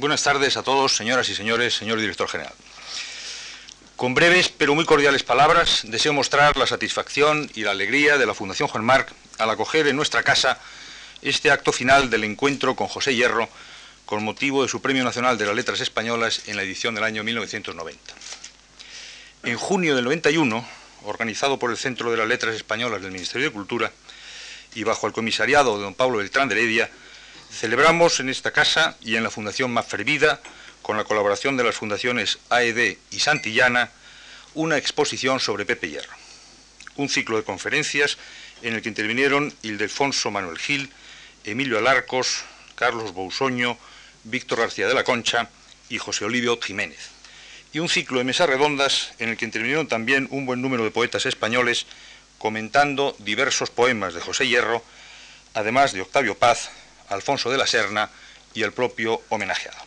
Buenas tardes a todos, señoras y señores, señor director general. Con breves pero muy cordiales palabras, deseo mostrar la satisfacción y la alegría de la Fundación Juan Marc al acoger en nuestra casa este acto final del encuentro con José Hierro con motivo de su Premio Nacional de las Letras Españolas en la edición del año 1990. En junio del 91, organizado por el Centro de las Letras Españolas del Ministerio de Cultura y bajo el comisariado de don Pablo Beltrán de Heredia, Celebramos en esta casa y en la Fundación Maffervida, con la colaboración de las fundaciones AED y Santillana, una exposición sobre Pepe Hierro. Un ciclo de conferencias en el que intervinieron Ildefonso Manuel Gil, Emilio Alarcos, Carlos Bousoño, Víctor García de la Concha y José Olivio Jiménez. Y un ciclo de mesas redondas en el que intervinieron también un buen número de poetas españoles comentando diversos poemas de José Hierro, además de Octavio Paz, Alfonso de la Serna y el propio homenajeado.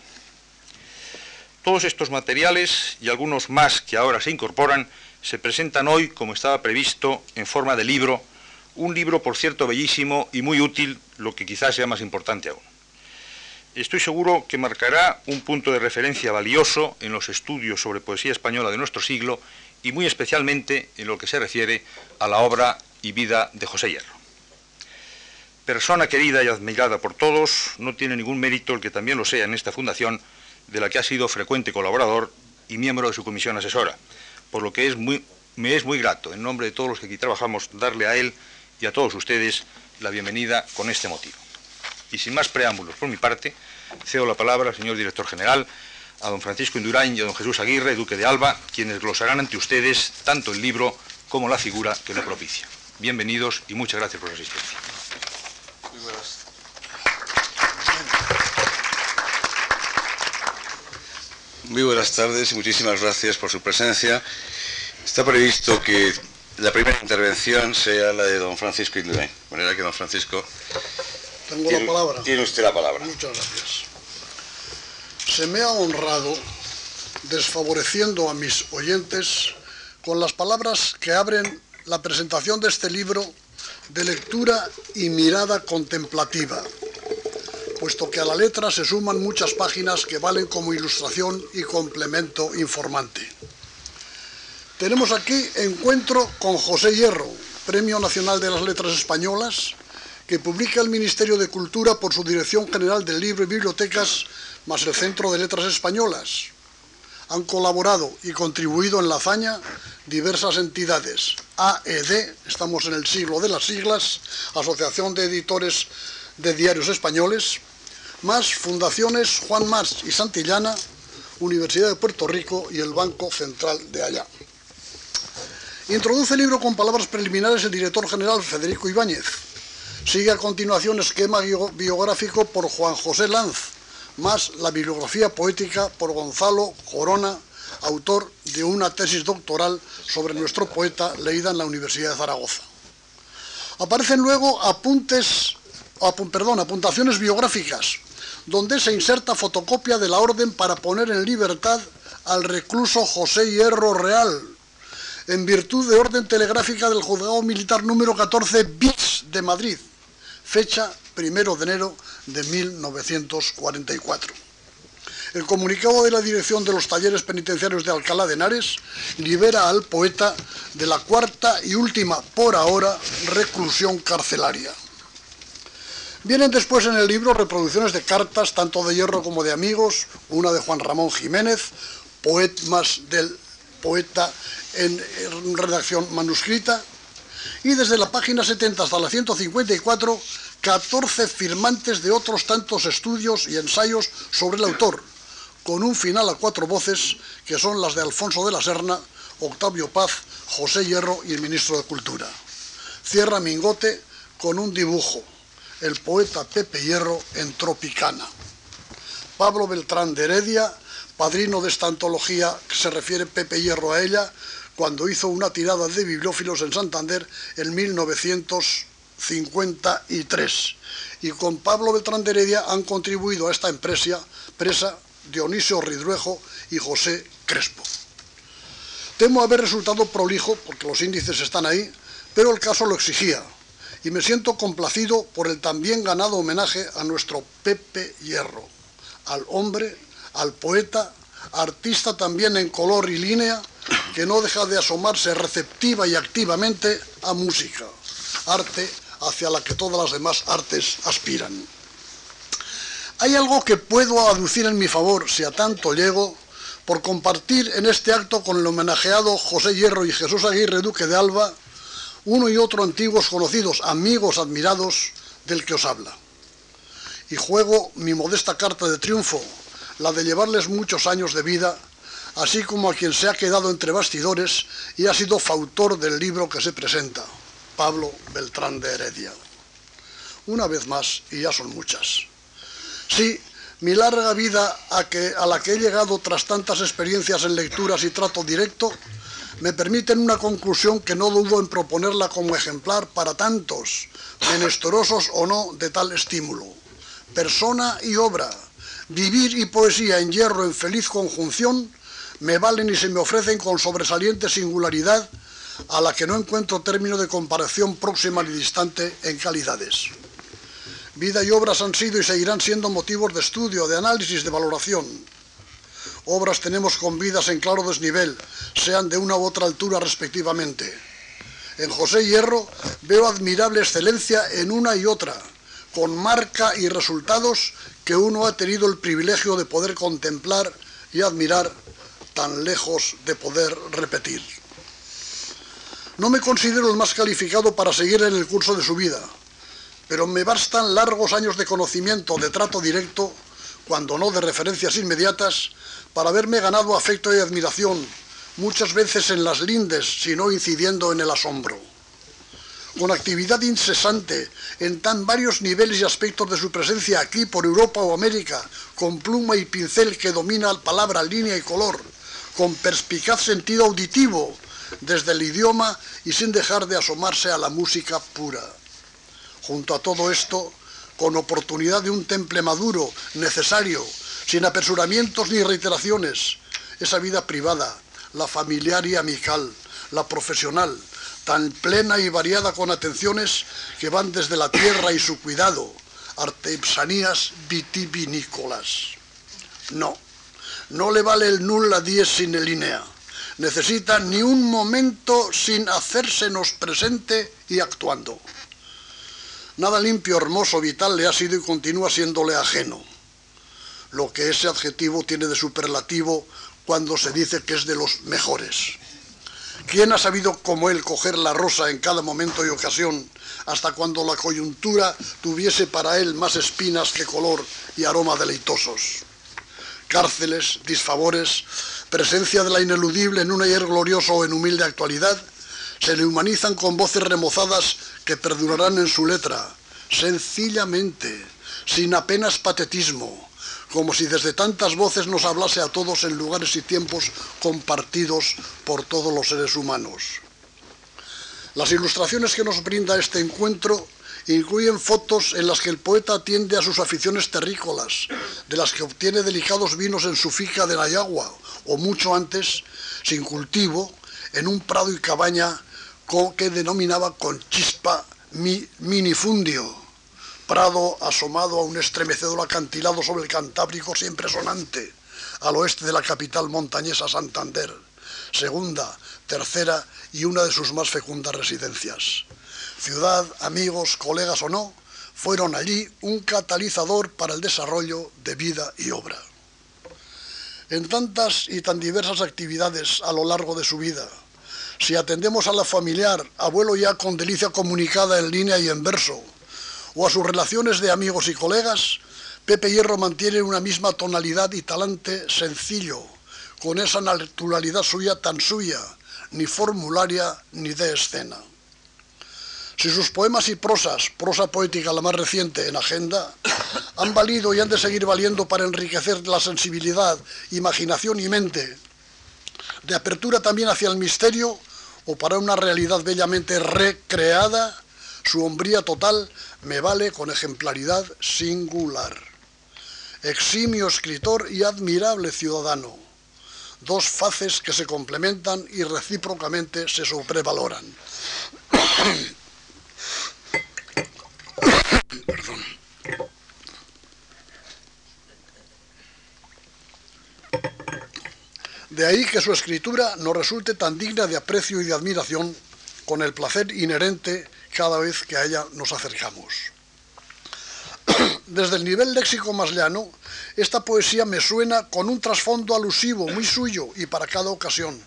Todos estos materiales y algunos más que ahora se incorporan se presentan hoy, como estaba previsto, en forma de libro, un libro, por cierto, bellísimo y muy útil, lo que quizás sea más importante aún. Estoy seguro que marcará un punto de referencia valioso en los estudios sobre poesía española de nuestro siglo y muy especialmente en lo que se refiere a la obra y vida de José Hierro. Persona querida y admirada por todos, no tiene ningún mérito el que también lo sea en esta fundación, de la que ha sido frecuente colaborador y miembro de su comisión asesora, por lo que es me es muy grato, en nombre de todos los que aquí trabajamos, darle a él y a todos ustedes la bienvenida con este motivo. Y sin más preámbulos por mi parte, cedo la palabra al señor director general, a don Francisco Indurain y a don Jesús Aguirre, duque de Alba, quienes glosarán ante ustedes tanto el libro como la figura que lo propicia. Bienvenidos y muchas gracias por su asistencia. Muy buenas tardes y muchísimas gracias por su presencia. Está previsto que la primera intervención sea la de don Francisco Indurain. De manera que don Francisco... Tengo la palabra. Tiene usted la palabra. Muchas gracias. Se me ha honrado desfavoreciendo a mis oyentes con las palabras que abren la presentación de este libro de lectura y mirada contemplativa, puesto que a la letra se suman muchas páginas que valen como ilustración y complemento informante. Tenemos aquí encuentro con José Hierro, Premio Nacional de las Letras Españolas, que publica el Ministerio de Cultura por su Dirección General del Libro y Bibliotecas, más el Centro de Letras Españolas. Han colaborado y contribuido en la hazaña diversas entidades. AED, estamos en el siglo de las siglas, Asociación de Editores de Diarios Españoles, más fundaciones Juan Mars y Santillana, Universidad de Puerto Rico y el Banco Central de allá. Introduce el libro con palabras preliminares el director general Federico Ibáñez. Sigue a continuación esquema biográfico por Juan José Lanz, más la bibliografía poética por Gonzalo Corona, autor de una tesis doctoral sobre nuestro poeta leída en la Universidad de Zaragoza. Aparecen luego apuntes, perdón, apuntaciones biográficas donde se inserta fotocopia de la orden para poner en libertad al recluso José Hierro Real, en virtud de orden telegráfica del Juzgado Militar número 14 bis de Madrid, fecha 1 de enero de 1944. El comunicado de la Dirección de los Talleres Penitenciarios de Alcalá de Henares libera al poeta de la cuarta y última, por ahora, reclusión carcelaria. Vienen después en el libro reproducciones de cartas, tanto de hierro como de amigos, una de Juan Ramón Jiménez, poemas del poeta en redacción manuscrita, y desde la página 70 hasta la 154, 14 firmantes de otros tantos estudios y ensayos sobre el autor, con un final a cuatro voces que son las de Alfonso de la Serna, Octavio Paz, José Hierro y el ministro de Cultura. Cierra Mingote con un dibujo, el poeta Pepe Hierro en Tropicana. Pablo Beltrán de Heredia, padrino de esta antología que se refiere Pepe Hierro a ella, cuando hizo una tirada de bibliófilos en Santander en 1953. Y con Pablo Beltrán de Heredia han contribuido a esta empresa presa Dionisio Ridruejo y José Crespo. Temo haber resultado prolijo, porque los índices están ahí, pero el caso lo exigía, y me siento complacido por el también ganado homenaje a nuestro Pepe Hierro, al hombre, al poeta, artista también en color y línea, que no deja de asomarse receptiva y activamente a música, arte hacia la que todas las demás artes aspiran. Hay algo que puedo aducir en mi favor, si a tanto llego, por compartir en este acto con el homenajeado José Hierro y Jesús Aguirre, duque de Alba, uno y otro antiguos conocidos, amigos admirados del que os habla. Y juego mi modesta carta de triunfo, la de llevarles muchos años de vida, así como a quien se ha quedado entre bastidores y ha sido fautor del libro que se presenta, Pablo Beltrán de Heredia. Una vez más, y ya son muchas. Sí, mi larga vida a, que, a la que he llegado tras tantas experiencias en lecturas y trato directo, me permiten una conclusión que no dudo en proponerla como ejemplar para tantos, menesterosos o no, de tal estímulo. Persona y obra, vivir y poesía en hierro en feliz conjunción, me valen y se me ofrecen con sobresaliente singularidad a la que no encuentro término de comparación próxima ni distante en calidades. Vida y obras han sido y seguirán siendo motivos de estudio, de análisis, de valoración. Obras tenemos con vidas en claro desnivel, sean de una u otra altura respectivamente. En José Hierro veo admirable excelencia en una y otra, con marca y resultados que uno ha tenido el privilegio de poder contemplar y admirar tan lejos de poder repetir. No me considero el más calificado para seguir en el curso de su vida, pero me bastan largos años de conocimiento, de trato directo, cuando no de referencias inmediatas, para haberme ganado afecto y admiración, muchas veces en las lindes, sino incidiendo en el asombro. Con actividad incesante en tan varios niveles y aspectos de su presencia aquí por Europa o América, con pluma y pincel que domina palabra, línea y color, con perspicaz sentido auditivo desde el idioma y sin dejar de asomarse a la música pura. Junto a todo esto, con oportunidad de un temple maduro, necesario, sin apresuramientos ni reiteraciones, esa vida privada, la familiar y amical, la profesional, tan plena y variada con atenciones que van desde la tierra y su cuidado, artesanías vitivinícolas. No, no le vale el nulla dies sin el linea. Necesita ni un momento sin hacérsenos presente y actuando. Nada limpio, hermoso, vital le ha sido y continúa siéndole ajeno. Lo que ese adjetivo tiene de superlativo cuando se dice que es de los mejores. ¿Quién ha sabido como él coger la rosa en cada momento y ocasión, hasta cuando la coyuntura tuviese para él más espinas que color y aroma deleitosos? Cárceles, disfavores, presencia de la ineludible en un ayer glorioso o en humilde actualidad, se le humanizan con voces remozadas que perdurarán en su letra, sencillamente, sin apenas patetismo, como si desde tantas voces nos hablase a todos en lugares y tiempos compartidos por todos los seres humanos. Las ilustraciones que nos brinda este encuentro incluyen fotos en las que el poeta atiende a sus aficiones terrícolas, de las que obtiene delicados vinos en su finca de Nayagua, o mucho antes, sin cultivo, en un prado y cabaña que denominaba con chispa mi minifundio prado asomado a un estremecedor acantilado sobre el Cantábrico siempre sonante, al oeste de la capital montañesa Santander, segunda, tercera y una de sus más fecundas residencias. Ciudad, amigos, colegas o no, fueron allí un catalizador para el desarrollo de vida y obra. En tantas y tan diversas actividades a lo largo de su vida, si atendemos a la familiar, abuelo ya con delicia comunicada en línea y en verso, o a sus relaciones de amigos y colegas, Pepe Hierro mantiene una misma tonalidad y talante sencillo, con esa naturalidad suya tan suya, ni formularia ni de escena. Si sus poemas y prosas, prosa poética la más reciente en agenda, han valido y han de seguir valiendo para enriquecer la sensibilidad, imaginación y mente, de apertura también hacia el misterio o para una realidad bellamente recreada, su hombría total me vale con ejemplaridad singular. Eximio escritor y admirable ciudadano. Dos faces que se complementan y recíprocamente se sobrevaloran. De ahí que su escritura nos resulte tan digna de aprecio y de admiración con el placer inherente cada vez que a ella nos acercamos. Desde el nivel léxico más llano, esta poesía me suena con un trasfondo alusivo muy suyo y para cada ocasión.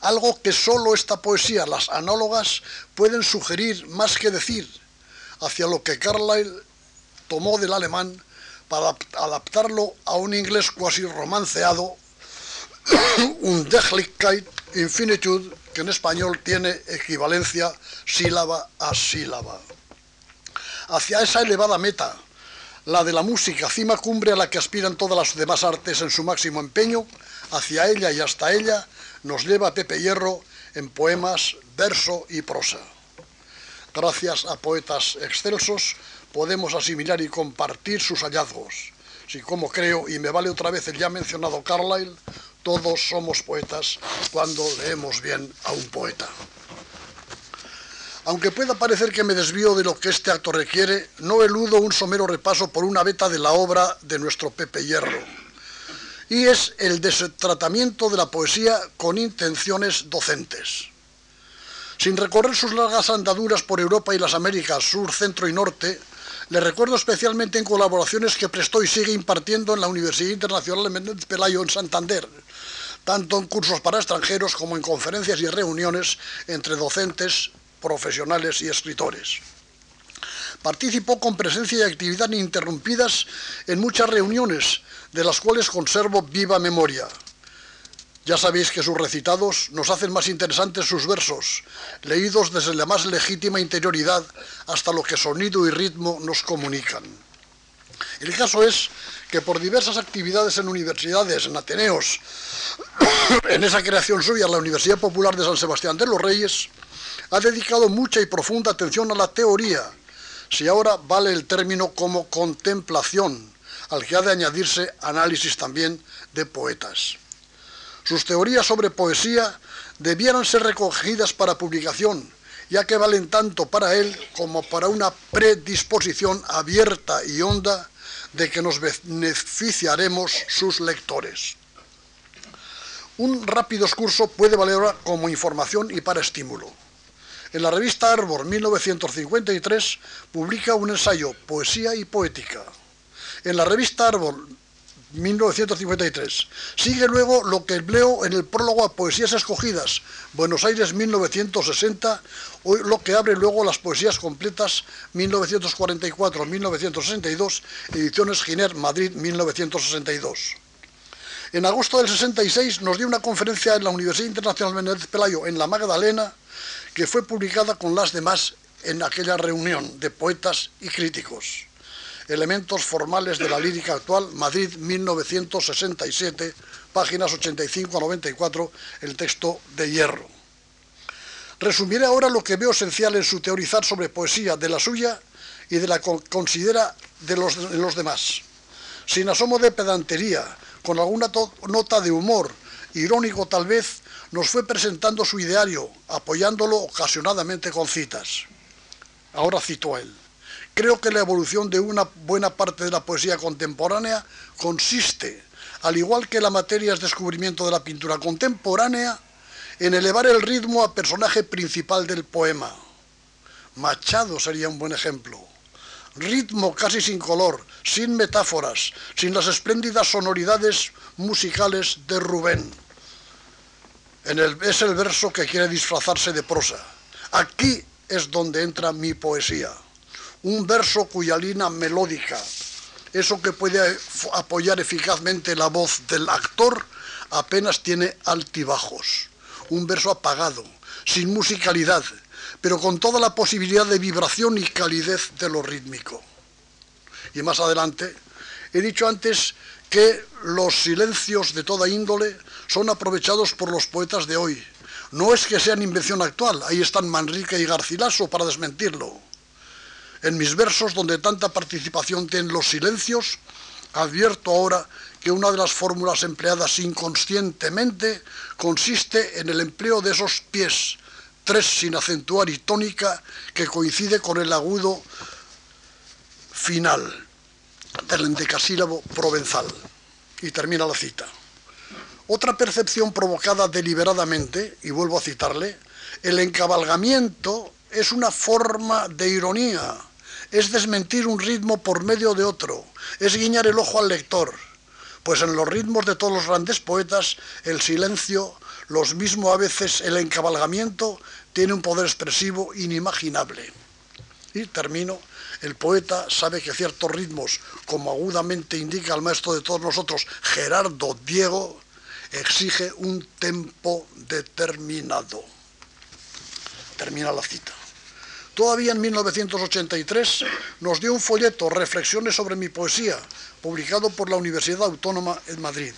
Algo que solo esta poesía, las análogas, pueden sugerir más que decir, hacia lo que Carlyle tomó del alemán para adaptarlo a un inglés cuasi romanceado, un Dechlichkeit Infinitud, que en español tiene equivalencia sílaba a sílaba. Hacia esa elevada meta, la de la música, cima cumbre a la que aspiran todas las demás artes en su máximo empeño, hacia ella y hasta ella nos lleva Pepe Hierro en poemas, verso y prosa. Gracias a poetas excelsos podemos asimilar y compartir sus hallazgos. Si como creo, y me vale otra vez el ya mencionado Carlyle, todos somos poetas cuando leemos bien a un poeta. Aunque pueda parecer que me desvío de lo que este acto requiere, no eludo un somero repaso por una beta de la obra de nuestro Pepe Hierro. Y es el tratamiento de la poesía con intenciones docentes. Sin recorrer sus largas andaduras por Europa y las Américas, sur, centro y norte, le recuerdo especialmente en colaboraciones que prestó y sigue impartiendo en la Universidad Internacional de Pelayo en Santander, tanto en cursos para extranjeros como en conferencias y reuniones entre docentes, profesionales y escritores. Participó con presencia y actividad ininterrumpidas en muchas reuniones, de las cuales conservo viva memoria. Ya sabéis que sus recitados nos hacen más interesantes sus versos, leídos desde la más legítima interioridad hasta lo que sonido y ritmo nos comunican. El caso es que por diversas actividades en universidades, en Ateneos, en esa creación suya, la Universidad Popular de San Sebastián de los Reyes, ha dedicado mucha y profunda atención a la teoría, si ahora vale el término como contemplación, al que ha de añadirse análisis también de poetas. Sus teorías sobre poesía debieran ser recogidas para publicación, ya que valen tanto para él como para una predisposición abierta y honda de que nos beneficiaremos sus lectores. Un rápido excurso puede valer como información y para estímulo. En la revista Arbor 1953 publica un ensayo, Poesía y Poética. En la revista Arbor 1953. Sigue luego lo que empleo en el prólogo a Poesías Escogidas, Buenos Aires 1960, lo que abre luego las poesías completas 1944-1962, ediciones Giner, Madrid 1962. En agosto del 66 nos dio una conferencia en la Universidad Internacional Menéndez Pelayo en La Magdalena, que fue publicada con las demás en aquella reunión de poetas y críticos. Elementos formales de la lírica actual, Madrid 1967, páginas 85 a 94, el texto de Hierro. Resumiré ahora lo que veo esencial en su teorizar sobre poesía de la suya y de la que considera de los, de los demás. Sin asomo de pedantería, con alguna nota de humor, irónico tal vez, nos fue presentando su ideario, apoyándolo ocasionadamente con citas. Ahora cito a él. Creo que la evolución de una buena parte de la poesía contemporánea consiste, al igual que la materia es descubrimiento de la pintura contemporánea, en elevar el ritmo a personaje principal del poema. Machado sería un buen ejemplo. Ritmo casi sin color, sin metáforas, sin las espléndidas sonoridades musicales de Rubén. es el verso que quiere disfrazarse de prosa. Aquí es donde entra mi poesía un verso cuya línea melódica, eso que puede apoyar eficazmente la voz del actor, apenas tiene altibajos. Un verso apagado, sin musicalidad, pero con toda la posibilidad de vibración y calidez de lo rítmico. Y más adelante, he dicho antes que los silencios de toda índole son aprovechados por los poetas de hoy. No es que sean invención actual, ahí están Manrique y Garcilaso para desmentirlo en mis versos, donde tanta participación tienen los silencios, advierto ahora que una de las fórmulas empleadas inconscientemente consiste en el empleo de esos pies, tres sin acentuar y tónica, que coincide con el agudo final del endecasílabo provenzal. Y termina la cita. Otra percepción provocada deliberadamente, y vuelvo a citarle, el encabalgamiento es una forma de ironía, es desmentir un ritmo por medio de otro, es guiñar el ojo al lector, pues en los ritmos de todos los grandes poetas el silencio, los mismos a veces el encabalgamiento, tiene un poder expresivo inimaginable. Y termino, el poeta sabe que ciertos ritmos, como agudamente indica el maestro de todos nosotros, Gerardo Diego, exige un tempo determinado. Termina la cita. Todavía en 1983 nos dio un folleto, Reflexiones sobre mi poesía, publicado por la Universidad Autónoma en Madrid.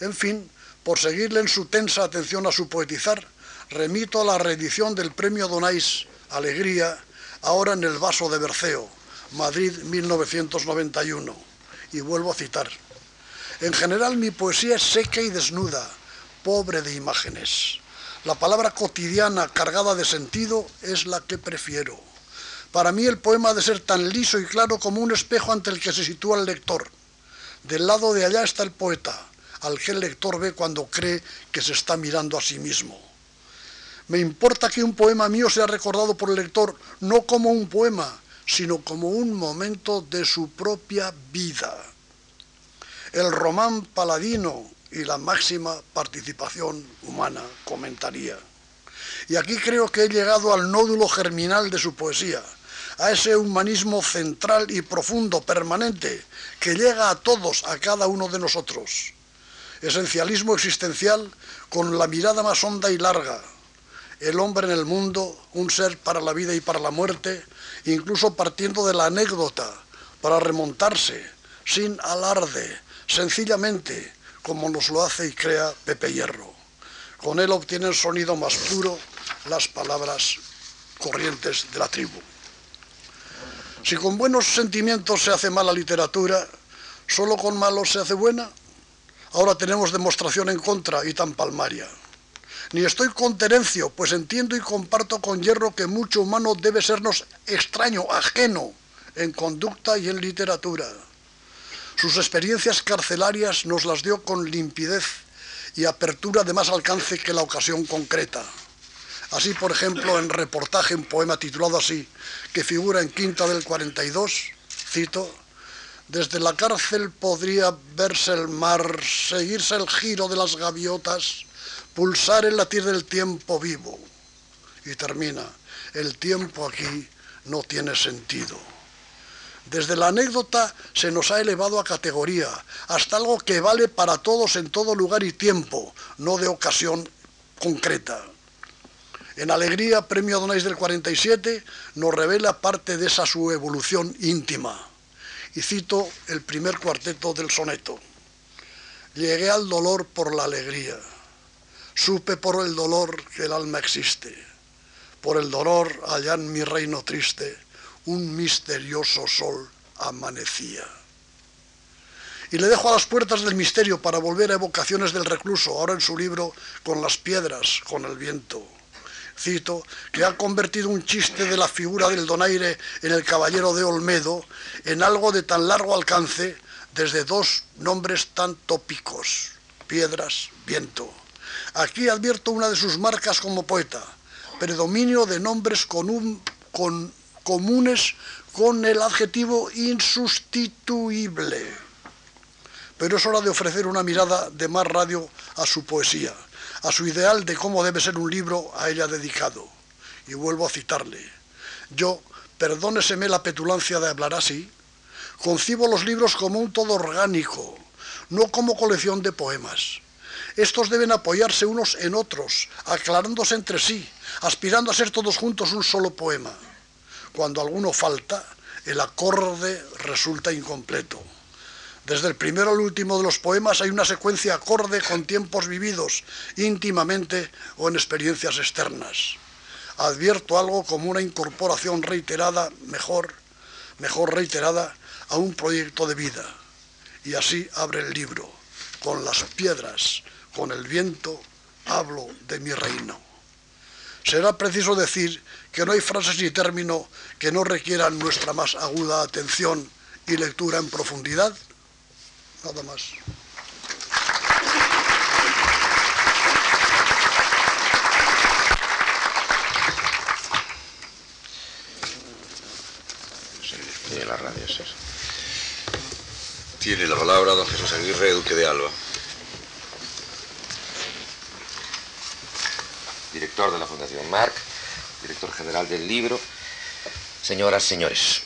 En fin, por seguirle en su tensa atención a su poetizar, remito a la reedición del Premio Donais Alegría, ahora en el vaso de Berceo, Madrid 1991. Y vuelvo a citar. En general mi poesía es seca y desnuda, pobre de imágenes. La palabra cotidiana cargada de sentido es la que prefiero. Para mí el poema ha de ser tan liso y claro como un espejo ante el que se sitúa el lector. Del lado de allá está el poeta, al que el lector ve cuando cree que se está mirando a sí mismo. Me importa que un poema mío sea recordado por el lector no como un poema, sino como un momento de su propia vida. El román paladino y la máxima participación humana, comentaría. Y aquí creo que he llegado al nódulo germinal de su poesía, a ese humanismo central y profundo, permanente, que llega a todos, a cada uno de nosotros. Esencialismo existencial con la mirada más honda y larga. El hombre en el mundo, un ser para la vida y para la muerte, incluso partiendo de la anécdota, para remontarse, sin alarde, sencillamente, como nos lo hace y crea Pepe Hierro. Con él obtienen sonido más puro las palabras corrientes de la tribu. Si con buenos sentimientos se hace mala literatura, solo con malos se hace buena. Ahora tenemos demostración en contra y tan palmaria. Ni estoy con Terencio, pues entiendo y comparto con Hierro que mucho humano debe sernos extraño, ajeno, en conducta y en literatura. Sus experiencias carcelarias nos las dio con limpidez y apertura de más alcance que la ocasión concreta. Así, por ejemplo, en reportaje, un poema titulado así, que figura en Quinta del 42, cito, desde la cárcel podría verse el mar, seguirse el giro de las gaviotas, pulsar el latir del tiempo vivo. Y termina, el tiempo aquí no tiene sentido. Desde la anécdota se nos ha elevado a categoría, hasta algo que vale para todos en todo lugar y tiempo, no de ocasión concreta. En Alegría, Premio Donais del 47, nos revela parte de esa su evolución íntima y cito el primer cuarteto del soneto. Llegué al dolor por la alegría, supe por el dolor que el alma existe, por el dolor allá en mi reino triste, un misterioso sol amanecía. Y le dejo a las puertas del misterio para volver a evocaciones del recluso, ahora en su libro Con las piedras, con el viento cito, que ha convertido un chiste de la figura del donaire en el caballero de Olmedo en algo de tan largo alcance desde dos nombres tan tópicos, piedras, viento. Aquí advierto una de sus marcas como poeta, predominio de nombres con con, comunes con el adjetivo insustituible. Pero es hora de ofrecer una mirada de más radio a su poesía a su ideal de cómo debe ser un libro a ella dedicado. Y vuelvo a citarle. Yo, perdóneseme la petulancia de hablar así, concibo los libros como un todo orgánico, no como colección de poemas. Estos deben apoyarse unos en otros, aclarándose entre sí, aspirando a ser todos juntos un solo poema. Cuando alguno falta, el acorde resulta incompleto. Desde el primero al último de los poemas hay una secuencia acorde con tiempos vividos íntimamente o en experiencias externas. Advierto algo como una incorporación reiterada, mejor, mejor reiterada, a un proyecto de vida. Y así abre el libro. Con las piedras, con el viento, hablo de mi reino. Será preciso decir que no hay frases ni término que no requieran nuestra más aguda atención y lectura en profundidad? Nada más. Tiene la palabra don Jesús Aguirre, Duque de Alba. Director de la Fundación Marc director general del libro, señoras, señores.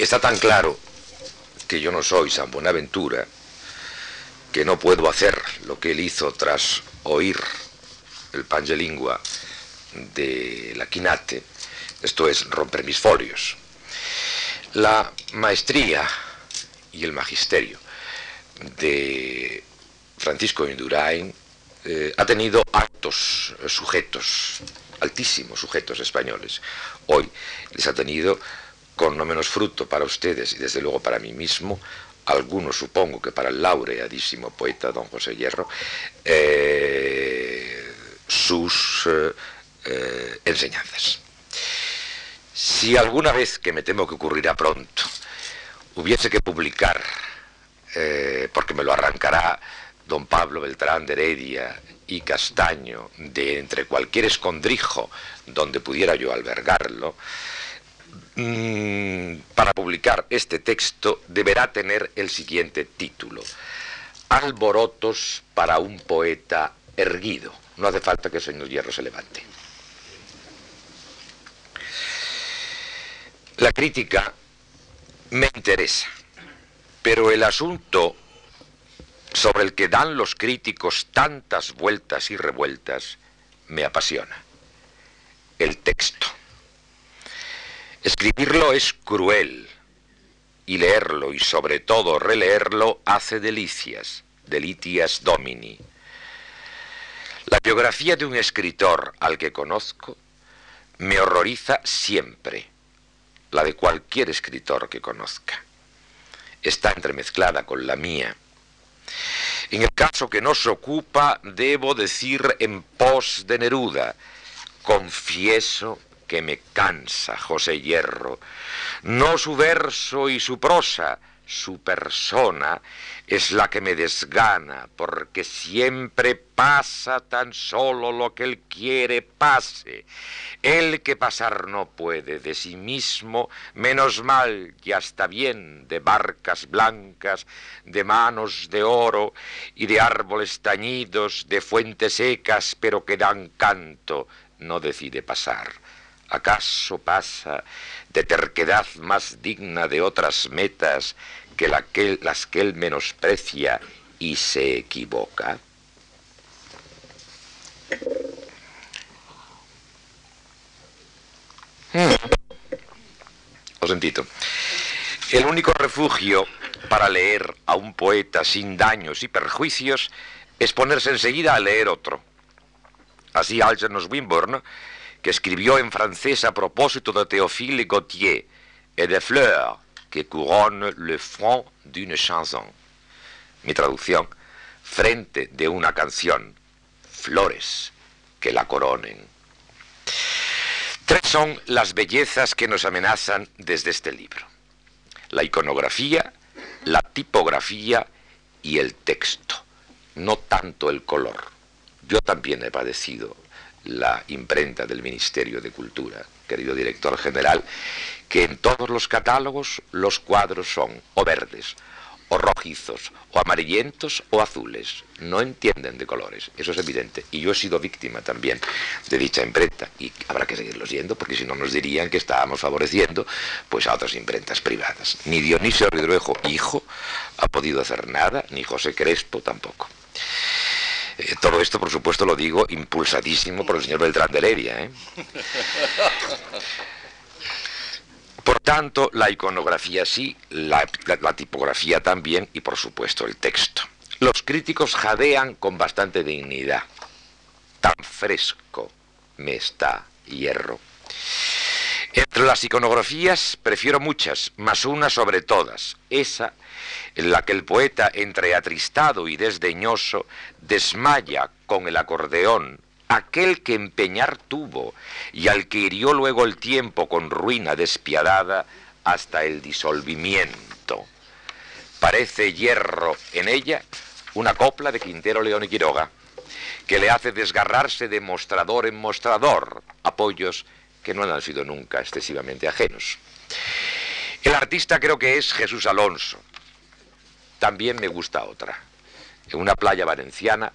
Está tan claro que yo no soy San Buenaventura que no puedo hacer lo que él hizo tras oír el pangelingua de la quinate, esto es romper mis folios. La maestría y el magisterio de Francisco Indurain eh, ha tenido altos sujetos, altísimos sujetos españoles. Hoy les ha tenido con no menos fruto para ustedes y desde luego para mí mismo, algunos supongo que para el laureadísimo poeta don José Hierro, eh, sus eh, enseñanzas. Si alguna vez, que me temo que ocurrirá pronto, hubiese que publicar, porque me lo arrancará don Pablo Beltrán de Heredia y Castaño, de entre cualquier escondrijo donde pudiera yo albergarlo, Mm, para publicar este texto deberá tener el siguiente título. Alborotos para un poeta erguido. No hace falta que el señor Hierro se levante. La crítica me interesa, pero el asunto sobre el que dan los críticos tantas vueltas y revueltas me apasiona. El texto. Escribirlo es cruel y leerlo y sobre todo releerlo hace delicias, delitias domini. La biografía de un escritor al que conozco me horroriza siempre, la de cualquier escritor que conozca. Está entremezclada con la mía. En el caso que nos ocupa, debo decir en pos de Neruda, confieso que me cansa José Hierro, no su verso y su prosa, su persona es la que me desgana, porque siempre pasa tan solo lo que él quiere pase. El que pasar no puede de sí mismo, menos mal, ya está bien, de barcas blancas, de manos de oro y de árboles tañidos, de fuentes secas, pero que dan canto, no decide pasar. ¿Acaso pasa de terquedad más digna de otras metas que, las que él menosprecia y se equivoca? Hmm. Lo sentito. El único refugio para leer a un poeta sin daños y perjuicios es ponerse enseguida a leer otro. Así Algernon Wimborne que escribió en francés a propósito de Théophile Gautier et de fleurs que couronnent le front d'une chanson. Mi traducción, frente de una canción, flores que la coronen. Tres son las bellezas que nos amenazan desde este libro. La iconografía, la tipografía y el texto, no tanto el color. Yo también he padecido la imprenta del Ministerio de Cultura, querido director general, que en todos los catálogos los cuadros son o verdes, o rojizos, o amarillentos, o azules. No entienden de colores, eso es evidente. Y yo he sido víctima también de dicha imprenta, y habrá que seguirlo siendo, porque si no nos dirían que estábamos favoreciendo pues, a otras imprentas privadas. Ni Dionisio Ridruejo, hijo, ha podido hacer nada, ni José Crespo tampoco. Eh, todo esto, por supuesto, lo digo impulsadísimo por el señor Beltrán de Heredia. ¿eh? Por tanto, la iconografía sí, la, tipografía también y, por supuesto, el texto. Los críticos jadean con bastante dignidad. Tan fresco me está hierro. Entre las iconografías prefiero muchas, más una sobre todas, esa en la que el poeta, entre atristado y desdeñoso, desmaya con el acordeón aquel que empeñar tuvo y al que hirió luego el tiempo con ruina despiadada hasta el disolvimiento. Parece hierro en ella una copla de Quintero León y Quiroga. que le hace desgarrarse de mostrador en mostrador, apoyos que no han sido nunca excesivamente ajenos. El artista creo que es Jesús Alonso. También me gusta otra. En una playa valenciana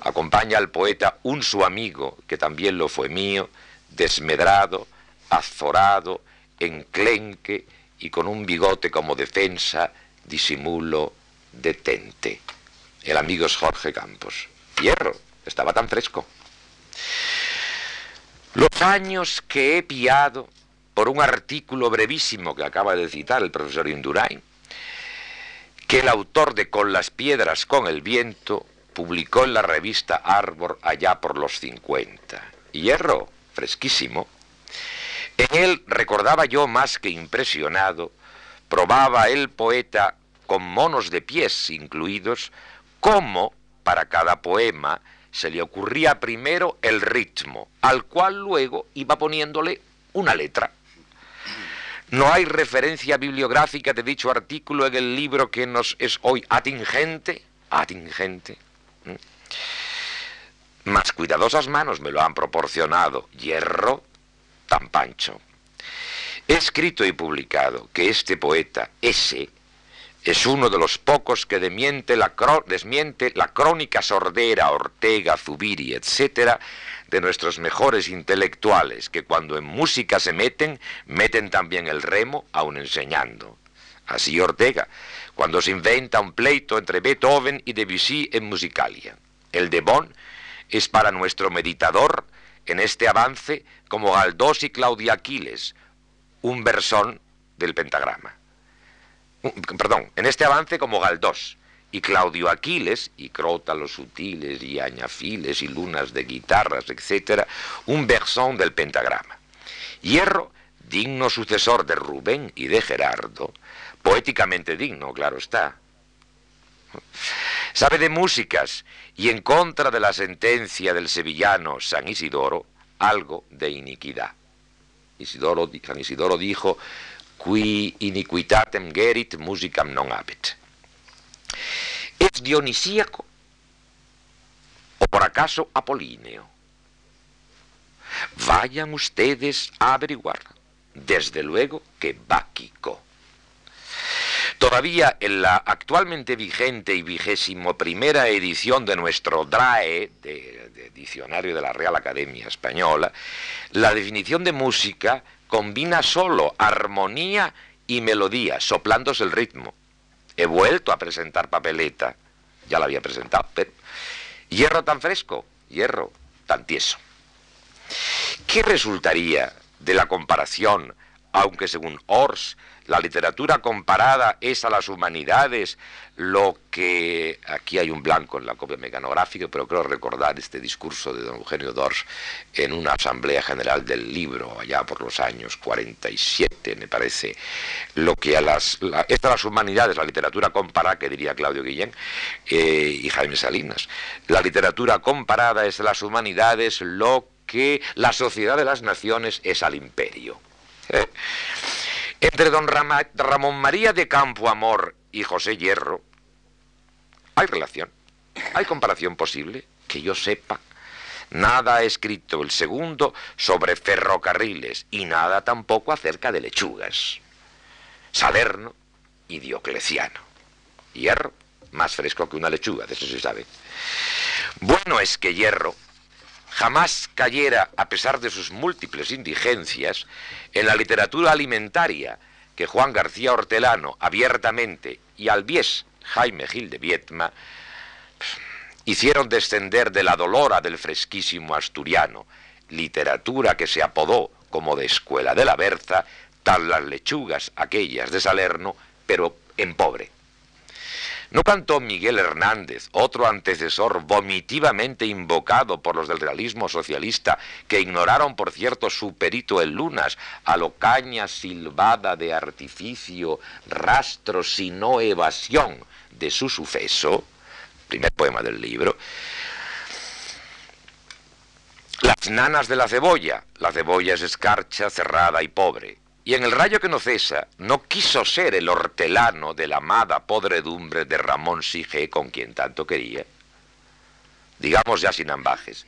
acompaña al poeta un su amigo, que también lo fue mío, desmedrado, azorado, enclenque y con un bigote como defensa, disimulo, detente. El amigo es Jorge Campos. Hierro, estaba tan fresco. Los años que he piado por un artículo brevísimo que acaba de citar el profesor Indurain, que el autor de Con las piedras, con el viento, publicó en la revista Arbor allá por los 50. Hierro, fresquísimo. En él recordaba yo más que impresionado, probaba el poeta con monos de pies incluidos, cómo para cada poema se le ocurría primero el ritmo, al cual luego iba poniéndole una letra. No hay referencia bibliográfica de dicho artículo en el libro que nos es hoy atingente, atingente. Más cuidadosas manos me lo han proporcionado, hierro tan pancho. He escrito y publicado que este poeta, ese, es uno de los pocos que desmiente la, crónica sordera, Ortega, Zubiri, etcétera, de nuestros mejores intelectuales, que cuando en música se meten, meten también el remo, aun enseñando. Así Ortega, cuando se inventa un pleito entre Beethoven y Debussy en Musicalia. El de Bonn es para nuestro meditador en este avance como Galdós y Claudia Aquiles, un versón del pentagrama perdón, en este avance como Galdós y Claudio Aquiles, y crótalos sutiles y añafiles y lunas de guitarras, etc., un versón del pentagrama. Hierro, digno sucesor de Rubén y de Gerardo, poéticamente digno, claro está. Sabe de músicas y en contra de la sentencia del sevillano San Isidoro, algo de iniquidad. Isidoro, San Isidoro dijo, qui iniquitatem gerit musicam non habet. ¿Es dionisíaco o por acaso apolíneo? Vayan ustedes a averiguar. Desde luego que báquico. Todavía en la actualmente vigente y vigésimo primera edición de nuestro DRAE, de, de, Diccionario de la Real Academia Española, la definición de música combina solo armonía y melodía, soplándose el ritmo. He vuelto a presentar papeleta, ya la había presentado, pero hierro tan fresco, hierro tan tieso. ¿Qué resultaría de la comparación, aunque según Ors la literatura comparada es a las humanidades lo que... Aquí hay un blanco en la copia mecanográfica, pero creo recordar este discurso de don Eugenio Dors en una asamblea general del libro, allá por los años 47, me parece, lo que a las... estas las humanidades, la literatura comparada, que diría Claudio Guillén eh, y Jaime Salinas. La literatura comparada es a las humanidades lo que la sociedad de las naciones es al imperio. Entre don Ramón María de Campo Amor y José Hierro, ¿hay relación? ¿Hay comparación posible? Que yo sepa. Nada ha escrito el segundo sobre ferrocarriles y nada tampoco acerca de lechugas. Salerno y Diocleciano. Hierro, más fresco que una lechuga, de eso se sabe. Bueno es que Hierro jamás cayera, a pesar de sus múltiples indigencias, en la literatura alimentaria que Juan García Hortelano abiertamente y Albiés Jaime Gil de Vietma hicieron descender de la dolora del fresquísimo asturiano, literatura que se apodó como de escuela de la Berza, tal las lechugas aquellas de Salerno, pero en pobre. ¿No cantó Miguel Hernández, otro antecesor vomitivamente invocado por los del realismo socialista, que ignoraron, por cierto, su perito en lunas, a lo caña silbada de artificio, rastro sino evasión de su suceso? Primer poema del libro. Las nanas de la cebolla. La cebolla es escarcha, cerrada y pobre y en el rayo que no cesa no quiso ser el hortelano de la amada podredumbre de Ramón Sige con quien tanto quería. digamos ya sin ambajes,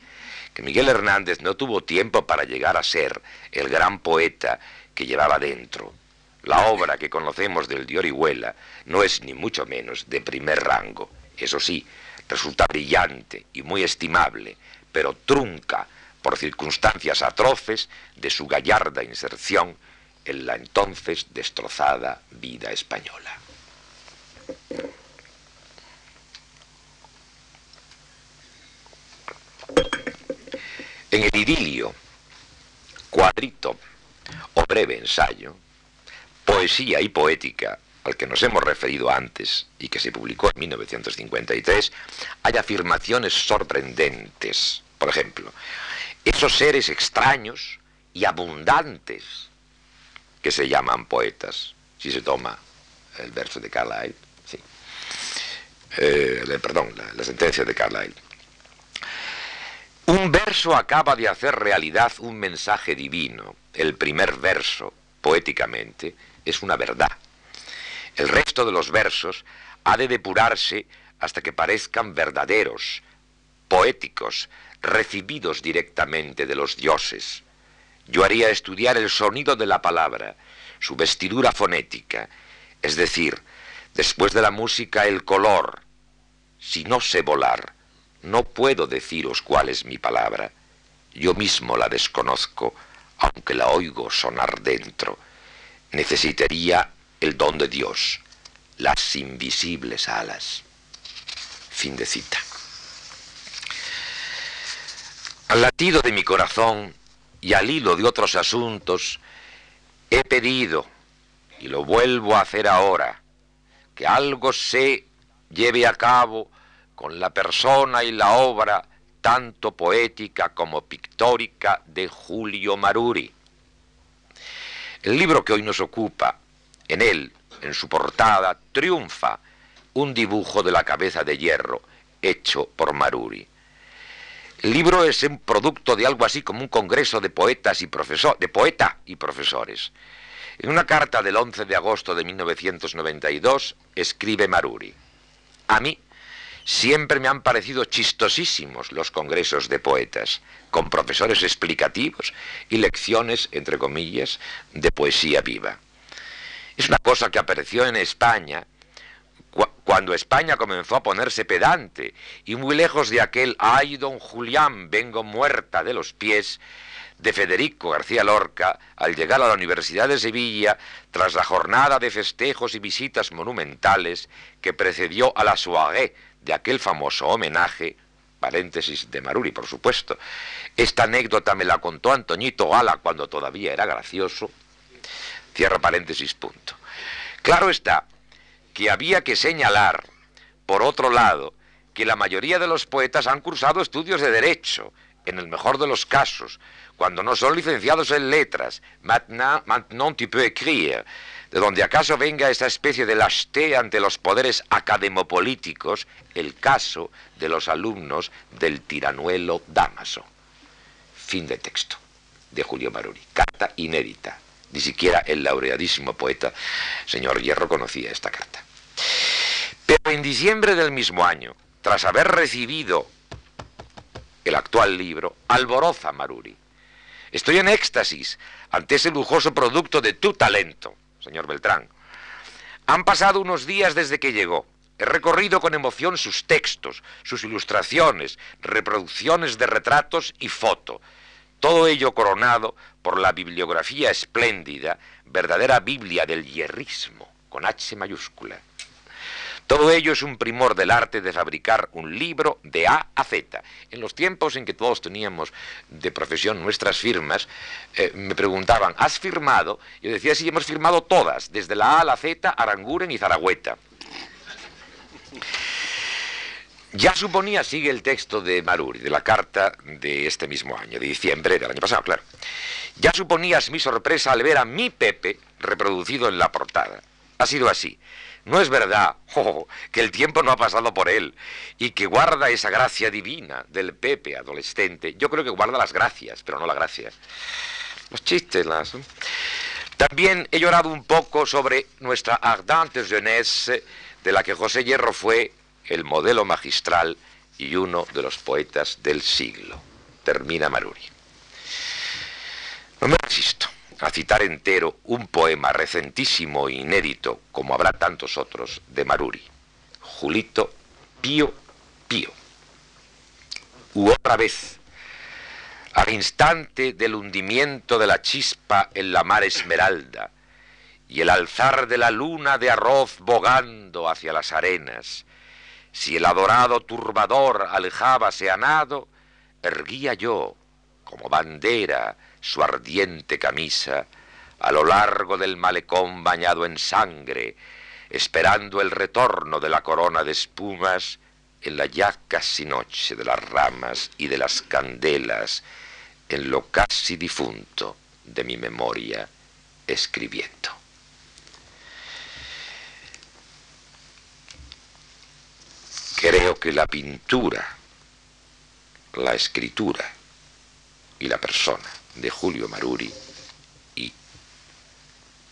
que Miguel Hernández no tuvo tiempo para llegar a ser el gran poeta que llevaba dentro. La obra que conocemos del de Orihuela no es ni mucho menos de primer rango. Eso sí, resulta brillante y muy estimable, pero trunca por circunstancias atroces de su gallarda inserción en la entonces destrozada vida española. En el idilio, cuadrito o breve ensayo, poesía y poética al que nos hemos referido antes y que se publicó en 1953, hay afirmaciones sorprendentes. Por ejemplo, esos seres extraños y abundantes que se llaman poetas, si se toma el verso de Carlyle, sí. Eh, perdón, la sentencia de Carlyle. Un verso acaba de hacer realidad un mensaje divino. El primer verso, poéticamente, es una verdad. El resto de los versos ha de depurarse hasta que parezcan verdaderos, poéticos, recibidos directamente de los dioses. Yo haría estudiar el sonido de la palabra, su vestidura fonética, es decir, después de la música el color. Si no sé volar, no puedo deciros cuál es mi palabra. Yo mismo la desconozco, aunque la oigo sonar dentro. Necesitaría el don de Dios, las invisibles alas. Fin de cita. Al latido de mi corazón y al hilo de otros asuntos, he pedido, y lo vuelvo a hacer ahora, que algo se lleve a cabo con la persona y la obra tanto poética como pictórica de Julio Maruri. El libro que hoy nos ocupa, en él, en su portada, triunfa un dibujo de la cabeza de hierro hecho por Maruri. El libro es un producto de algo así como un congreso de poetas y profesores, de poeta y profesores. En una carta del 11 de agosto de 1992 escribe Maruri: A mí Siempre me han parecido chistosísimos los congresos de poetas, con profesores explicativos y lecciones, entre comillas, de poesía viva. Es una cosa que apareció en España cuando España comenzó a ponerse pedante y muy lejos de aquel ay don Julián vengo muerta de los pies de Federico García Lorca al llegar a la Universidad de Sevilla tras la jornada de festejos y visitas monumentales que precedió a la soirée de aquel famoso homenaje, paréntesis de Maruri, por supuesto. Esta anécdota me la contó Antoñito Gala cuando todavía era gracioso. Cierra paréntesis, punto. Claro está que había que señalar, por otro lado, que la mayoría de los poetas han cursado estudios de derecho, en el mejor de los casos, cuando no son licenciados en letras. Maintenant, maintenant tu peux écrire de donde acaso venga esa especie de lasté ante los poderes academopolíticos, el caso de los alumnos del tiranuelo Damaso. Fin de texto de Julio Maruri. Carta inédita. Ni siquiera el laureadísimo poeta señor Hierro conocía esta carta. Pero en diciembre del mismo año, tras haber recibido el actual libro, alboroza Maruri. Estoy en éxtasis ante ese lujoso producto de tu talento señor Beltrán. Han pasado unos días desde que llegó. He recorrido con emoción sus textos, sus ilustraciones, reproducciones de retratos y foto. Todo ello coronado por la bibliografía espléndida, verdadera Biblia del hierrismo, con H mayúscula. Todo ello es un primor del arte de fabricar un libro de A a Z. En los tiempos en que todos teníamos de profesión nuestras firmas, eh, me preguntaban, ¿has firmado? Yo decía, sí, hemos firmado todas, desde la A a la Z, Aranguren y Zaragüeta. Ya suponía, sigue el texto de Maruri, de la carta de este mismo año, de diciembre del año pasado, claro. Ya suponías mi sorpresa al ver a mi Pepe reproducido en la portada. Ha sido así. No es verdad oh, que el tiempo no ha pasado por él y que guarda esa gracia divina del Pepe adolescente. Yo creo que guarda las gracias, pero no la gracia. Los chistes, las... También he llorado un poco sobre nuestra ardente jeunesse, de la que José Hierro fue el modelo magistral y uno de los poetas del siglo. Termina Maruri. No me resisto a citar entero un poema recentísimo e inédito, como habrá tantos otros, de Maruri. Julito Pío Pío. U otra vez, al instante del hundimiento de la chispa en la mar esmeralda y el alzar de la luna de arroz bogando hacia las arenas, si el adorado turbador alejábase a nado, erguía yo, como bandera, su ardiente camisa, a lo largo del malecón bañado en sangre, esperando el retorno de la corona de espumas en la ya casi noche de las ramas y de las candelas, en lo casi difunto de mi memoria, escribiendo. Creo que la pintura, la escritura y la persona de Julio Maruri, y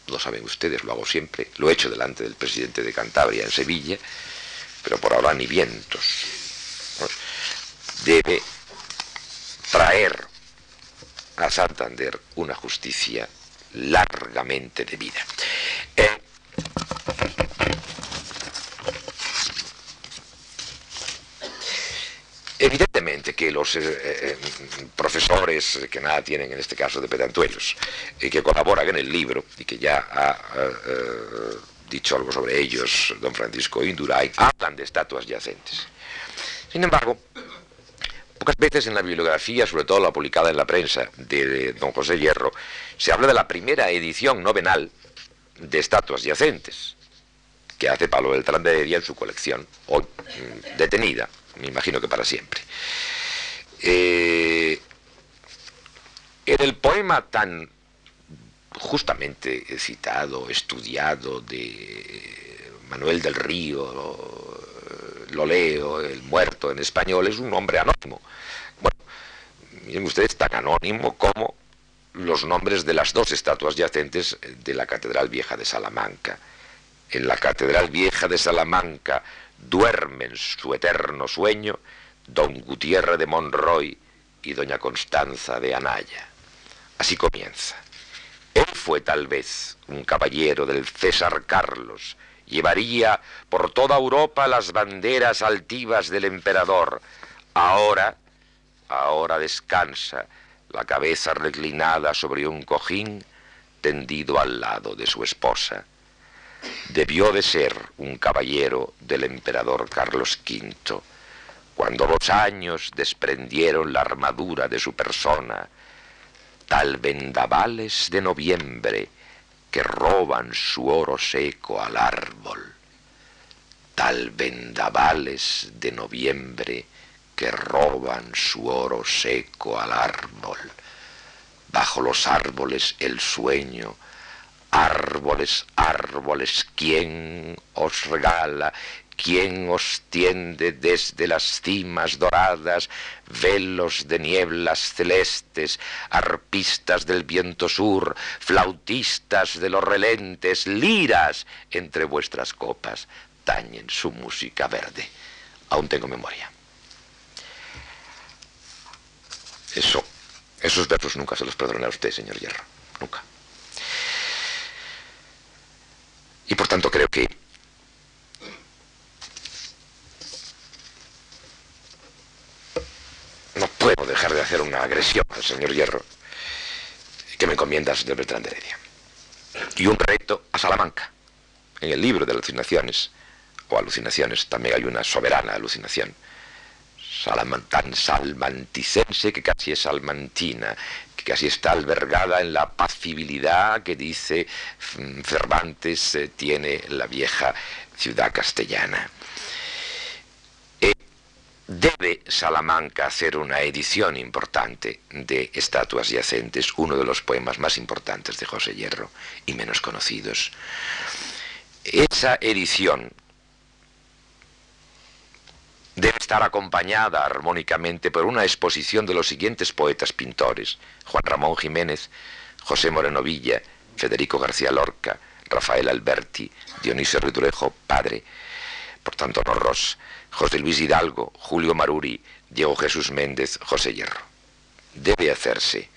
lo saben ustedes, lo hago siempre, lo he hecho delante del presidente de Cantabria en Sevilla, pero por ahora ni vientos, debe traer a Santander una justicia largamente debida. Evidentemente que los eh, eh, profesores que nada tienen en este caso de pedantuelos y que colaboran en el libro y que ya ha eh, dicho algo sobre ellos don Francisco Induray, hablan de estatuas yacentes. Sin embargo, pocas veces en la bibliografía, sobre todo la publicada en la prensa de don José Hierro, se habla de la primera edición novenal de estatuas yacentes que hace Pablo Beltrán de Heredia en su colección, hoy mm, detenida me imagino que para siempre. Eh, en el poema tan justamente citado, estudiado de Manuel del Río, lo leo, el muerto en español, es un nombre anónimo. Bueno, miren ustedes, tan anónimo como los nombres de las dos estatuas yacentes de la Catedral Vieja de Salamanca. En la Catedral Vieja de Salamanca, duermen su eterno sueño don Gutiérrez de Monroy y doña Constanza de Anaya. Así comienza. Él fue tal vez un caballero del César Carlos, llevaría por toda Europa las banderas altivas del emperador. Ahora, ahora descansa, la cabeza reclinada sobre un cojín tendido al lado de su esposa debió de ser un caballero del emperador Carlos V, cuando los años desprendieron la armadura de su persona, tal vendavales de noviembre que roban su oro seco al árbol, tal vendavales de noviembre que roban su oro seco al árbol. Bajo los árboles el sueño, Árboles, árboles, ¿quién os regala? ¿Quién os tiende desde las cimas doradas velos de nieblas celestes, arpistas del viento sur, flautistas de los relentes, liras entre vuestras copas, tañen su música verde? Aún tengo memoria. Eso, esos versos nunca se los perdonará usted, señor Hierro, nunca. Y por tanto creo que no puedo dejar de hacer una agresión al señor Hierro que me encomienda señor Beltrán de Heredia. Y un reto a Salamanca. En el libro de alucinaciones, o alucinaciones, también hay una soberana alucinación. Salamantan salmanticense, que casi es salmantina, que así está albergada en la pacibilidad que dice mm, Cervantes eh, tiene la vieja ciudad castellana. Eh, debe Salamanca hacer una edición importante de Estatuas Yacentes, uno de los poemas más importantes de José Hierro y menos conocidos. Esa edición debe estar acompañada armónicamente por una exposición de los siguientes poetas pintores, Juan Ramón Jiménez, José Moreno Villa, Federico García Lorca, Rafael Alberti, Dionisio Ridruejo, padre, por tanto no Ross, José Luis Hidalgo, Julio Maruri, Diego Jesús Méndez, José Hierro. Debe hacerse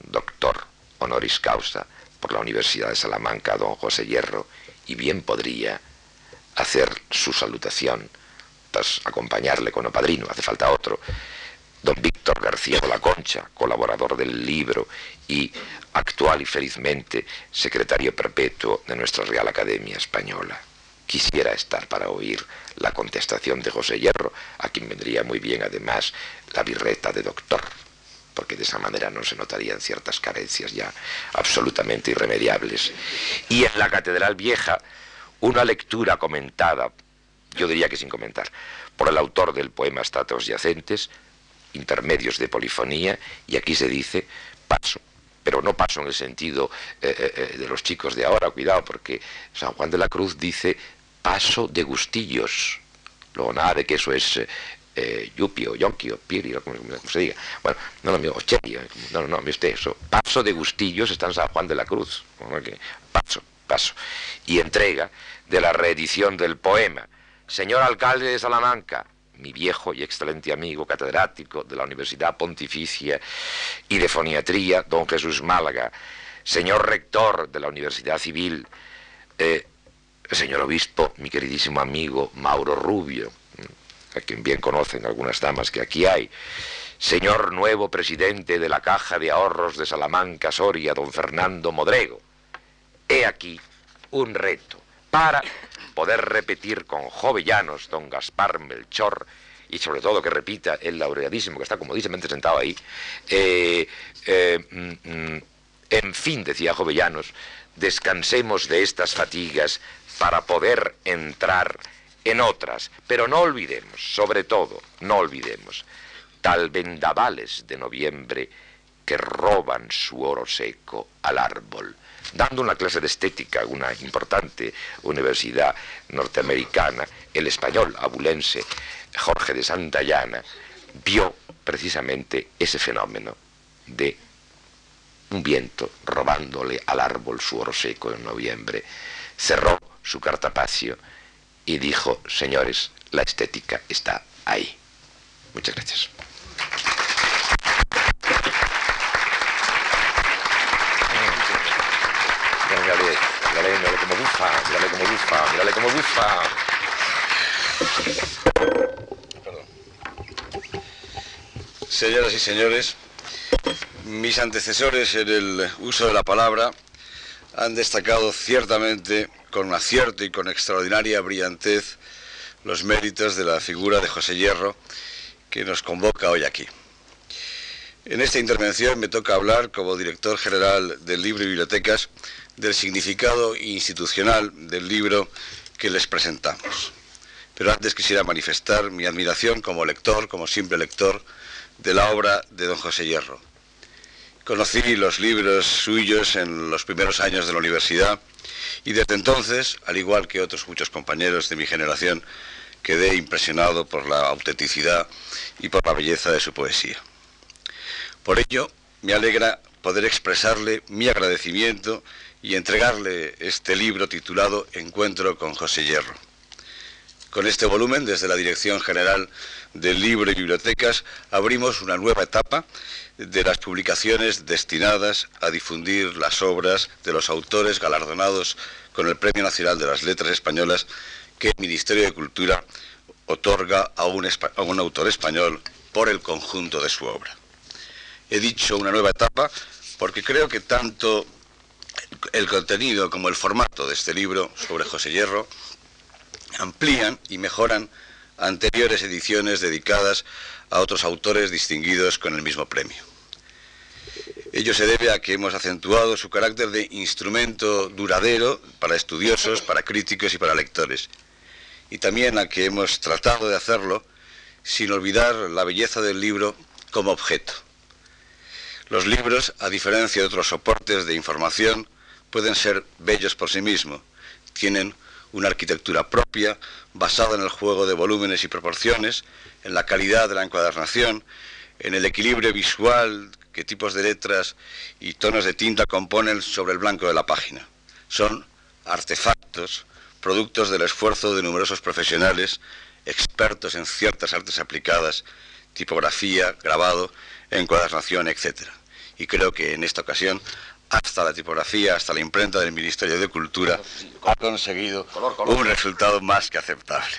doctor honoris causa por la Universidad de Salamanca, don José Hierro, y bien podría hacer su salutación, acompañarle con el padrino, hace falta otro, don Víctor García de la Concha, colaborador del libro y actual y felizmente secretario perpetuo de nuestra Real Academia Española. Quisiera estar para oír la contestación de José Hierro, a quien vendría muy bien además la birreta de doctor, porque de esa manera no se notarían ciertas carencias ya absolutamente irremediables. Y en la Catedral Vieja, una lectura comentada, yo diría que sin comentar, por el autor del poema Estatos Yacentes, intermedios de polifonía, y aquí se dice paso, pero no paso en el sentido eh, eh, eh, de los chicos de ahora, cuidado, porque San Juan de la Cruz dice paso de gustillos. Luego nada de que eso es eh, yupi o yonki o piri, o como, se diga. Bueno, no, no, o cherry, no, no, no, usted eso. Paso de gustillos está en San Juan de la Cruz. Paso, paso. Y entrega de la reedición del poema. Señor alcalde de Salamanca, mi viejo y excelente amigo catedrático de la Universidad Pontificia y de Foniatría, don Jesús Málaga, señor rector de la Universidad Civil, eh, señor obispo, mi queridísimo amigo Mauro Rubio, a quien bien conocen algunas damas que aquí hay, señor nuevo presidente de la Caja de Ahorros de Salamanca, Soria, don Fernando Modrego. He aquí un reto para poder repetir con jovellanos don Gaspar Melchor y sobre todo que repita el laureadísimo que está comodísimamente sentado ahí. Eh, eh, mm, mm, en fin, decía Jovellanos, descansemos de estas fatigas para poder entrar en otras, pero no olvidemos, sobre todo, no olvidemos, tal vendavales de noviembre que roban su oro seco al árbol dando una clase de estética a una importante universidad norteamericana, el español abulense Jorge de Santayana vio precisamente ese fenómeno de un viento robándole al árbol su oro seco en noviembre. Cerró su cartapacio y dijo, señores, la estética está ahí. Muchas gracias. Mírale, como bufa, como bufa, como bufa. Señoras y señores, mis antecesores en el uso de la palabra han destacado ciertamente con acierto y con extraordinaria brillantez los méritos de la figura de José Hierro que nos convoca hoy aquí. En esta intervención me toca hablar como director general del libro y bibliotecas del significado institucional del libro que les presentamos. Pero antes quisiera manifestar mi admiración como lector, como simple lector, de la obra de don José Hierro. Conocí los libros suyos en los primeros años de la universidad y desde entonces, al igual que otros muchos compañeros de mi generación, quedé impresionado por la autenticidad y por la belleza de su poesía. Por ello, me alegra poder expresarle mi agradecimiento y entregarle este libro titulado Encuentro con José Hierro. Con este volumen, desde la Dirección General del Libro y Bibliotecas, abrimos una nueva etapa de las publicaciones destinadas a difundir las obras de los autores galardonados con el Premio Nacional de las Letras Españolas que el Ministerio de Cultura otorga a un, a un autor español por el conjunto de su obra. He dicho una nueva etapa porque creo que tanto el contenido como el formato de este libro sobre José Hierro amplían y mejoran anteriores ediciones dedicadas a otros autores distinguidos con el mismo premio. Ello se debe a que hemos acentuado su carácter de instrumento duradero para estudiosos, para críticos y para lectores, y también a que hemos tratado de hacerlo sin olvidar la belleza del libro como objeto. Los libros, a diferencia de otros soportes de información, pueden ser bellos por sí mismos. Tienen una arquitectura propia, basada en el juego de volúmenes y proporciones, en la calidad de la encuadernación, en el equilibrio visual que tipos de letras y tonos de tinta componen sobre el blanco de la página. Son artefactos, productos del esfuerzo de numerosos profesionales, expertos en ciertas artes aplicadas, tipografía, grabado, encuadernación, etc. Y creo que en esta ocasión hasta la tipografía, hasta la imprenta del Ministerio de Cultura, ha conseguido un resultado más que aceptable.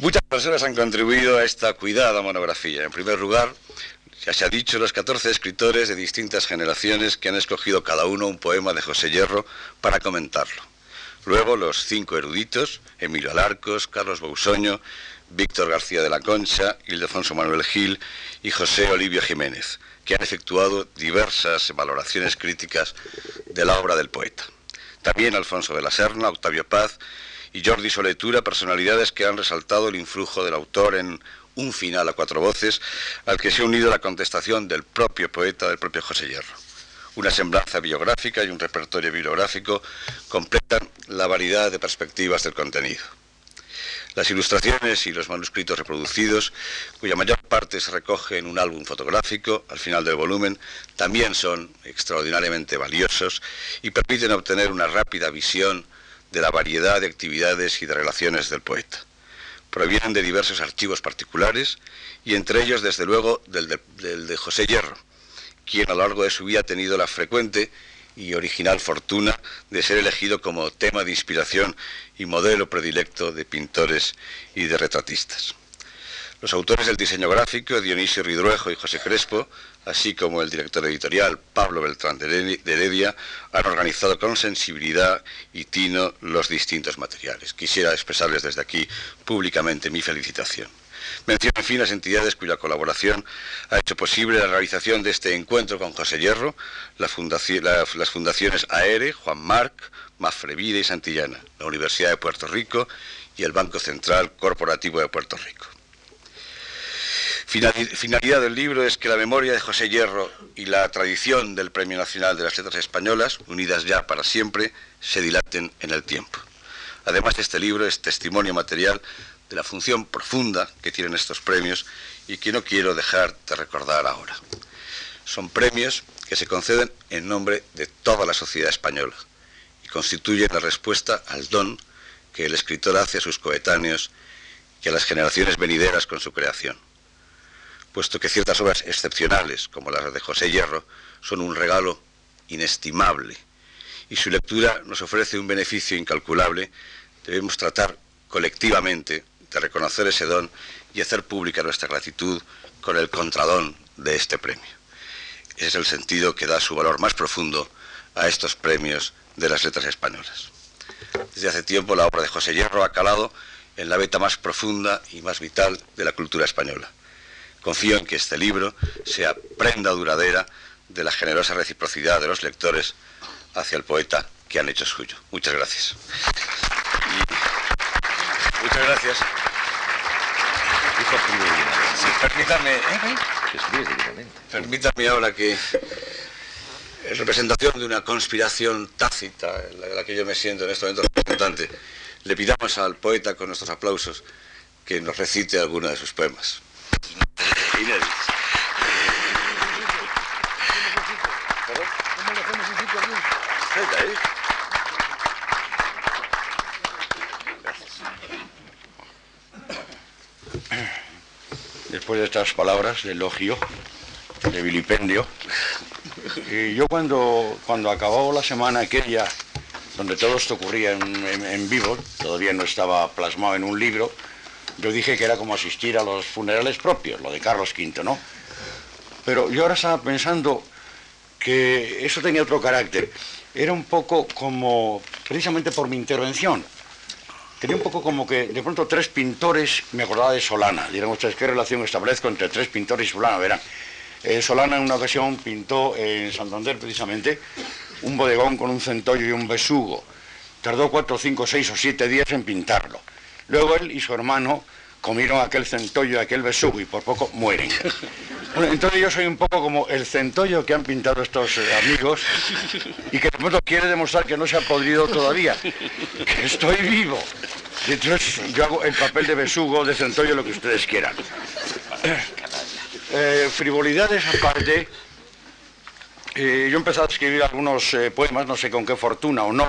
Muchas personas han contribuido a esta cuidada monografía. En primer lugar, ya se ha dicho, los 14 escritores de distintas generaciones que han escogido cada uno un poema de José Hierro para comentarlo. Luego los cinco eruditos, Emilio Alarcos, Carlos Bousoño, Víctor García de la Concha, Ildefonso Manuel Gil y José Olivio Jiménez, que han efectuado diversas valoraciones críticas de la obra del poeta. También Alfonso de la Serna, Octavio Paz y Jordi Soletura, personalidades que han resaltado el influjo del autor en un final a cuatro voces, al que se ha unido la contestación del propio poeta, del propio José Hierro. Una semblanza biográfica y un repertorio bibliográfico completan la variedad de perspectivas del contenido. Las ilustraciones y los manuscritos reproducidos, cuya mayor parte se recoge en un álbum fotográfico al final del volumen, también son extraordinariamente valiosos y permiten obtener una rápida visión de la variedad de actividades y de relaciones del poeta. Provienen de diversos archivos particulares y entre ellos, desde luego, del de, José Hierro, quien a lo largo de su vida ha tenido la frecuente y original fortuna de ser elegido como tema de inspiración y modelo predilecto de pintores y de retratistas. Los autores del diseño gráfico, Dionisio Ridruejo y José Crespo, así como el director editorial, Pablo Beltrán de Heredia, han organizado con sensibilidad y tino los distintos materiales. Quisiera expresarles desde aquí públicamente mi felicitación. Menciono, en fin, las entidades cuya colaboración ha hecho posible la realización de este encuentro con José Hierro, las fundaciones AERE, Juan Marc, Mafrevida y Santillana, la Universidad de Puerto Rico y el Banco Central Corporativo de Puerto Rico. Finalidad del libro es que la memoria de José Hierro y la tradición del Premio Nacional de las Letras Españolas, unidas ya para siempre, se dilaten en el tiempo. Además, este libro es testimonio material de la función profunda que tienen estos premios y que no quiero dejar de recordar ahora. Son premios que se conceden en nombre de toda la sociedad española y constituyen la respuesta al don que el escritor hace a sus coetáneos y a las generaciones venideras con su creación. Puesto que ciertas obras excepcionales, como las de José Hierro, son un regalo inestimable y su lectura nos ofrece un beneficio incalculable, debemos tratar colectivamente de reconocer ese don y hacer pública nuestra gratitud con el contradón de este premio. Es el sentido que da su valor más profundo a estos premios de las letras españolas. Desde hace tiempo la obra de José Hierro ha calado en la beta más profunda y más vital de la cultura española. Confío en que este libro sea prenda duradera de la generosa reciprocidad de los lectores hacia el poeta que han hecho suyo. Muchas gracias. Muchas gracias. permítame, ¿eh? permítame ahora que en representación de una conspiración tácita en la que yo me siento en este momento representante, le pidamos al poeta con nuestros aplausos que nos recite alguno de sus poemas. Después de estas palabras de elogio, de vilipendio, yo cuando, cuando acabó la semana aquella, donde todo esto ocurría en, vivo, todavía no estaba plasmado en un libro, yo dije que era como asistir a los funerales propios, lo de Carlos V, ¿no? Pero yo ahora estaba pensando que eso tenía otro carácter. Era un poco como, precisamente por mi intervención, tenía un poco como que de pronto tres pintores, me acordaba de Solana. Dirán ustedes, ¿qué relación establezco entre tres pintores y Solana? Verán, eh, Solana en una ocasión pintó en Santander precisamente un bodegón con un centollo y un besugo. Tardó cuatro, cinco, seis o siete días en pintarlo. Luego él y su hermano comieron aquel centollo, aquel besugo y por poco mueren. entonces yo soy un poco como el centollo que han pintado estos eh, amigos y que de pronto quiere demostrar que no se ha podrido todavía, que estoy vivo. Entonces yo hago el papel de besugo, de centollo, lo que ustedes quieran. Eh, frivolidades aparte, eh, yo he empezado a escribir algunos poemas, no sé con qué fortuna o no,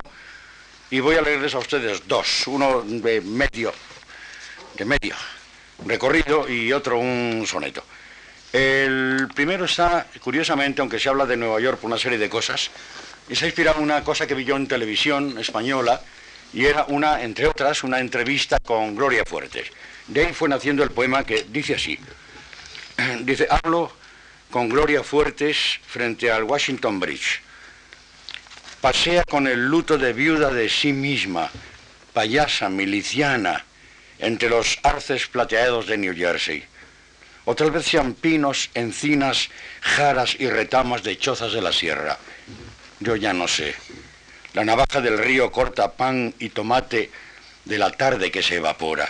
y voy a leerles a ustedes dos, uno de medio, de medio recorrido y otro un soneto. El primero está, curiosamente, aunque se habla de Nueva York por una serie de cosas, se ha inspirado en una cosa que vi yo en televisión española, y era una, entre otras, una entrevista con Gloria Fuertes. De ahí fue naciendo el poema que dice así. Dice, hablo con Gloria Fuertes frente al Washington Bridge. Pasea con el luto de viuda de sí misma, payasa, miliciana, entre los arces plateados de New Jersey. O tal vez sean pinos, encinas, jaras y retamas de chozas de la sierra. Yo ya no sé. La navaja del río corta pan y tomate de la tarde que se evapora.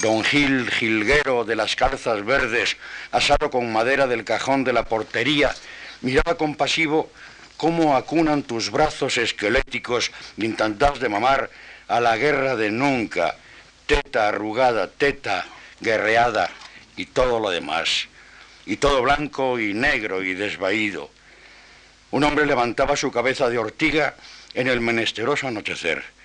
Don Gil, jilguero de las calzas verdes, asado con madera del cajón de la portería, miraba compasivo cómo acunan tus brazos esqueléticos intentás de mamar a la guerra de nunca, teta arrugada, teta guerreada y todo lo demás, y todo blanco y negro y desvaído. Un hombre levantaba su cabeza de ortiga en el menesteroso anochecer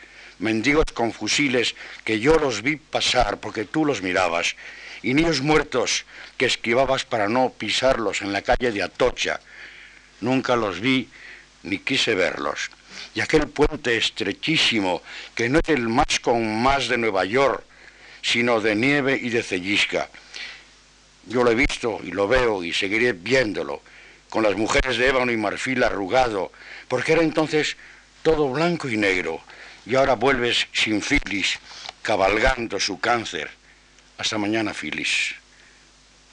mendigos con fusiles que yo los vi pasar porque tú los mirabas, y niños muertos que esquivabas para no pisarlos en la calle de Atocha. Nunca los vi ni quise verlos. Y aquel puente estrechísimo, que no es el más con más de Nueva York, sino de nieve y de cellisca. Yo lo he visto y lo veo y seguiré viéndolo, con las mujeres de ébano y marfil arrugado, porque era entonces todo blanco y negro, y ahora vuelves sin Filis, cabalgando su cáncer. Hasta mañana, Filis.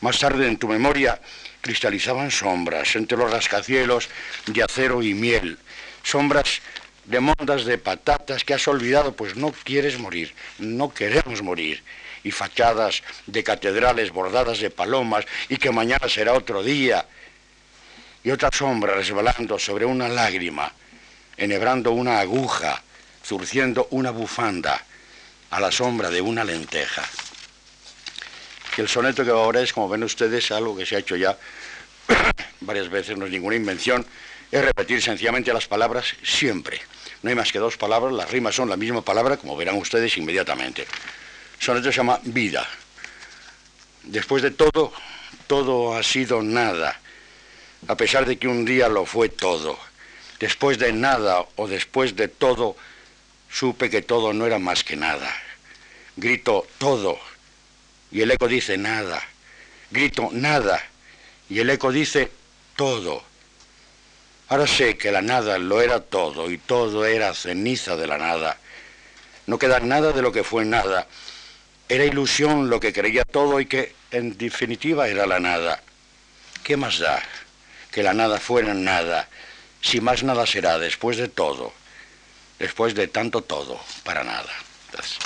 Más tarde en tu memoria cristalizaban sombras entre los rascacielos de acero y miel, sombras de mondas de patatas que has olvidado, pues no quieres morir, no queremos morir, y fachadas de catedrales bordadas de palomas, y que mañana será otro día, y otra sombra resbalando sobre una lágrima, enhebrando una aguja, zurciendo una bufanda a la sombra de una lenteja. Que el soneto que va ahora es, como ven ustedes, algo que se ha hecho ya varias veces, no es ninguna invención, es repetir sencillamente las palabras siempre. No hay más que dos palabras, las rimas son la misma palabra, como verán ustedes inmediatamente. Soneto se llama vida. Después de todo, todo ha sido nada, a pesar de que un día lo fue todo. Después de nada o después de todo, supe que todo no era más que nada. Grito todo y el eco dice nada. Grito nada y el eco dice todo. Ahora sé que la nada lo era todo y todo era ceniza de la nada. No queda nada de lo que fue nada. Era ilusión lo que creía todo y que en definitiva era la nada. ¿Qué más da que la nada fuera nada si más nada será después de todo? después de tanto todo, para nada. Gracias.